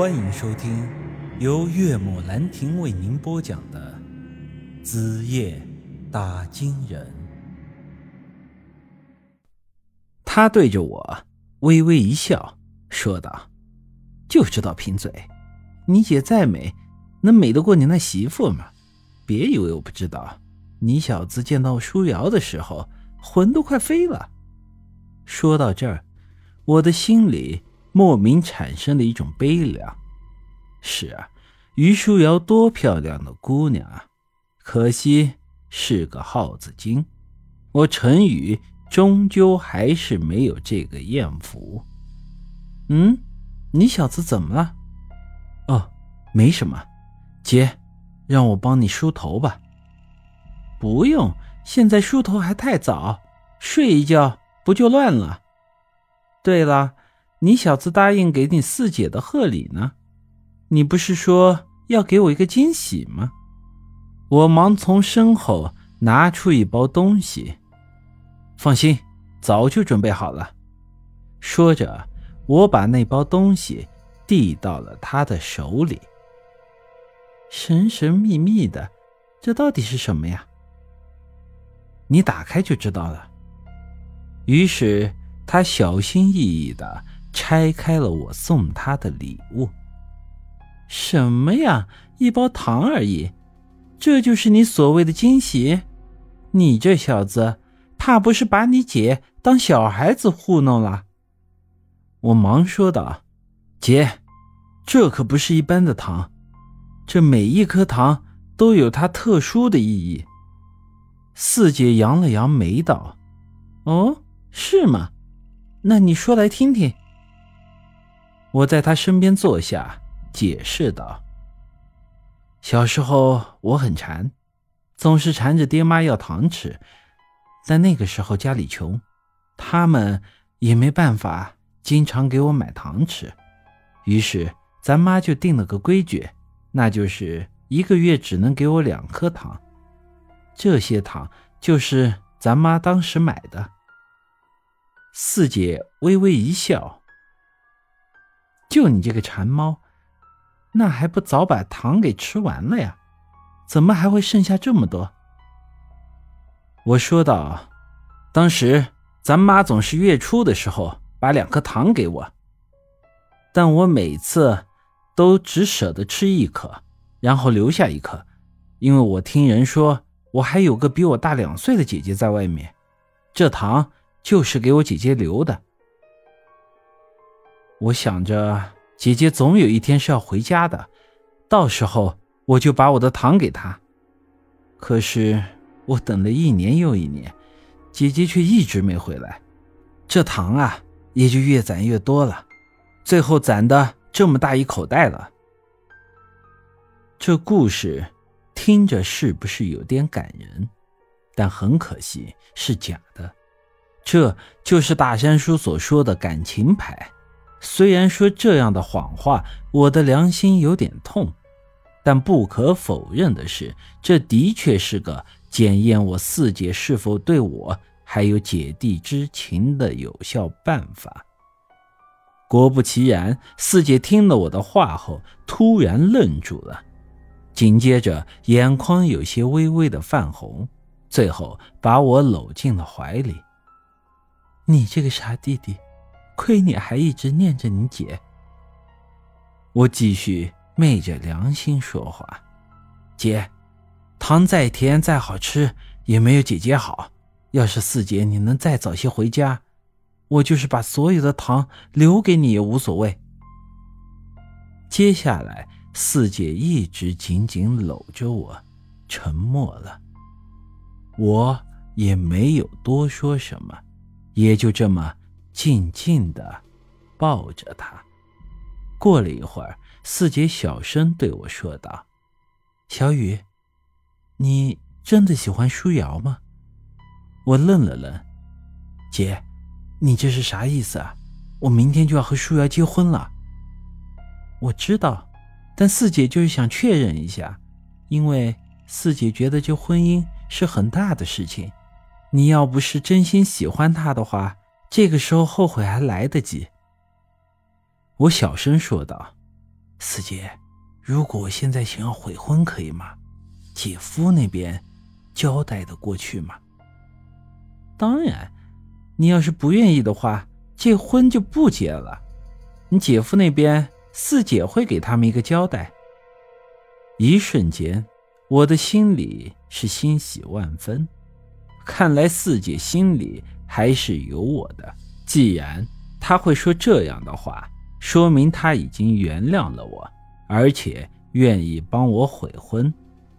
欢迎收听由岳母兰亭为您播讲的《子夜打金人》。他对着我微微一笑，说道：“就知道贫嘴，你姐再美，能美得过你那媳妇吗？别以为我不知道，你小子见到舒瑶的时候，魂都快飞了。”说到这儿，我的心里。莫名产生了一种悲凉。是啊，于书瑶多漂亮的姑娘啊，可惜是个耗子精。我陈宇终究还是没有这个艳福。嗯，你小子怎么了？哦，没什么。姐，让我帮你梳头吧。不用，现在梳头还太早，睡一觉不就乱了？对了。你小子答应给你四姐的贺礼呢？你不是说要给我一个惊喜吗？我忙从身后拿出一包东西。放心，早就准备好了。说着，我把那包东西递到了他的手里。神神秘秘的，这到底是什么呀？你打开就知道了。于是他小心翼翼的。拆开了我送他的礼物。什么呀？一包糖而已，这就是你所谓的惊喜？你这小子，怕不是把你姐当小孩子糊弄了？我忙说道：“姐，这可不是一般的糖，这每一颗糖都有它特殊的意义。”四姐扬了扬眉道：“哦，是吗？那你说来听听。”我在他身边坐下，解释道：“小时候我很馋，总是缠着爹妈要糖吃，但那个时候家里穷，他们也没办法经常给我买糖吃，于是咱妈就定了个规矩，那就是一个月只能给我两颗糖。这些糖就是咱妈当时买的。”四姐微微一笑。就你这个馋猫，那还不早把糖给吃完了呀？怎么还会剩下这么多？我说道：“当时咱妈总是月初的时候把两颗糖给我，但我每次都只舍得吃一颗，然后留下一颗，因为我听人说我还有个比我大两岁的姐姐在外面，这糖就是给我姐姐留的。”我想着，姐姐总有一天是要回家的，到时候我就把我的糖给她。可是我等了一年又一年，姐姐却一直没回来，这糖啊也就越攒越多了，最后攒的这么大一口袋了。这故事听着是不是有点感人？但很可惜是假的，这就是大山叔所说的感情牌。虽然说这样的谎话，我的良心有点痛，但不可否认的是，这的确是个检验我四姐是否对我还有姐弟之情的有效办法。果不其然，四姐听了我的话后，突然愣住了，紧接着眼眶有些微微的泛红，最后把我搂进了怀里。你这个傻弟弟！亏你还一直念着你姐。我继续昧着良心说话，姐，糖再甜再好吃也没有姐姐好。要是四姐你能再早些回家，我就是把所有的糖留给你也无所谓。接下来，四姐一直紧紧搂着我，沉默了。我也没有多说什么，也就这么。静静的抱着他。过了一会儿，四姐小声对我说道：“小雨，你真的喜欢舒瑶吗？”我愣了愣：“姐，你这是啥意思啊？我明天就要和舒瑶结婚了。”我知道，但四姐就是想确认一下，因为四姐觉得这婚姻是很大的事情。你要不是真心喜欢他的话。这个时候后悔还来得及。我小声说道：“四姐，如果我现在想要悔婚，可以吗？姐夫那边交代的过去吗？当然，你要是不愿意的话，这婚就不结了。你姐夫那边，四姐会给他们一个交代。一瞬间，我的心里是欣喜万分。看来四姐心里还是有我的。既然他会说这样的话，说明他已经原谅了我，而且愿意帮我悔婚，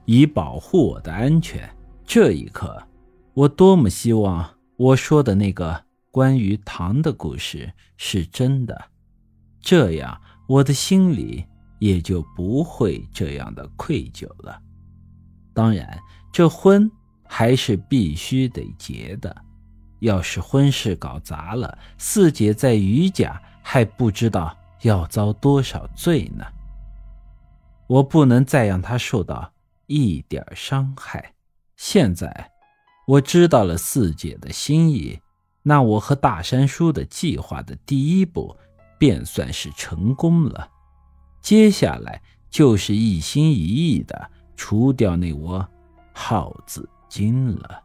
以保护我的安全。这一刻。我多么希望我说的那个关于糖的故事是真的，这样我的心里也就不会这样的愧疚了。当然，这婚还是必须得结的。要是婚事搞砸了，四姐在余家还不知道要遭多少罪呢。我不能再让她受到一点伤害。现在。我知道了四姐的心意，那我和大山叔的计划的第一步便算是成功了。接下来就是一心一意的除掉那窝耗子精了。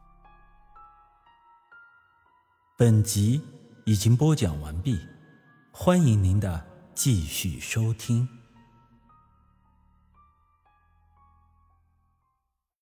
本集已经播讲完毕，欢迎您的继续收听。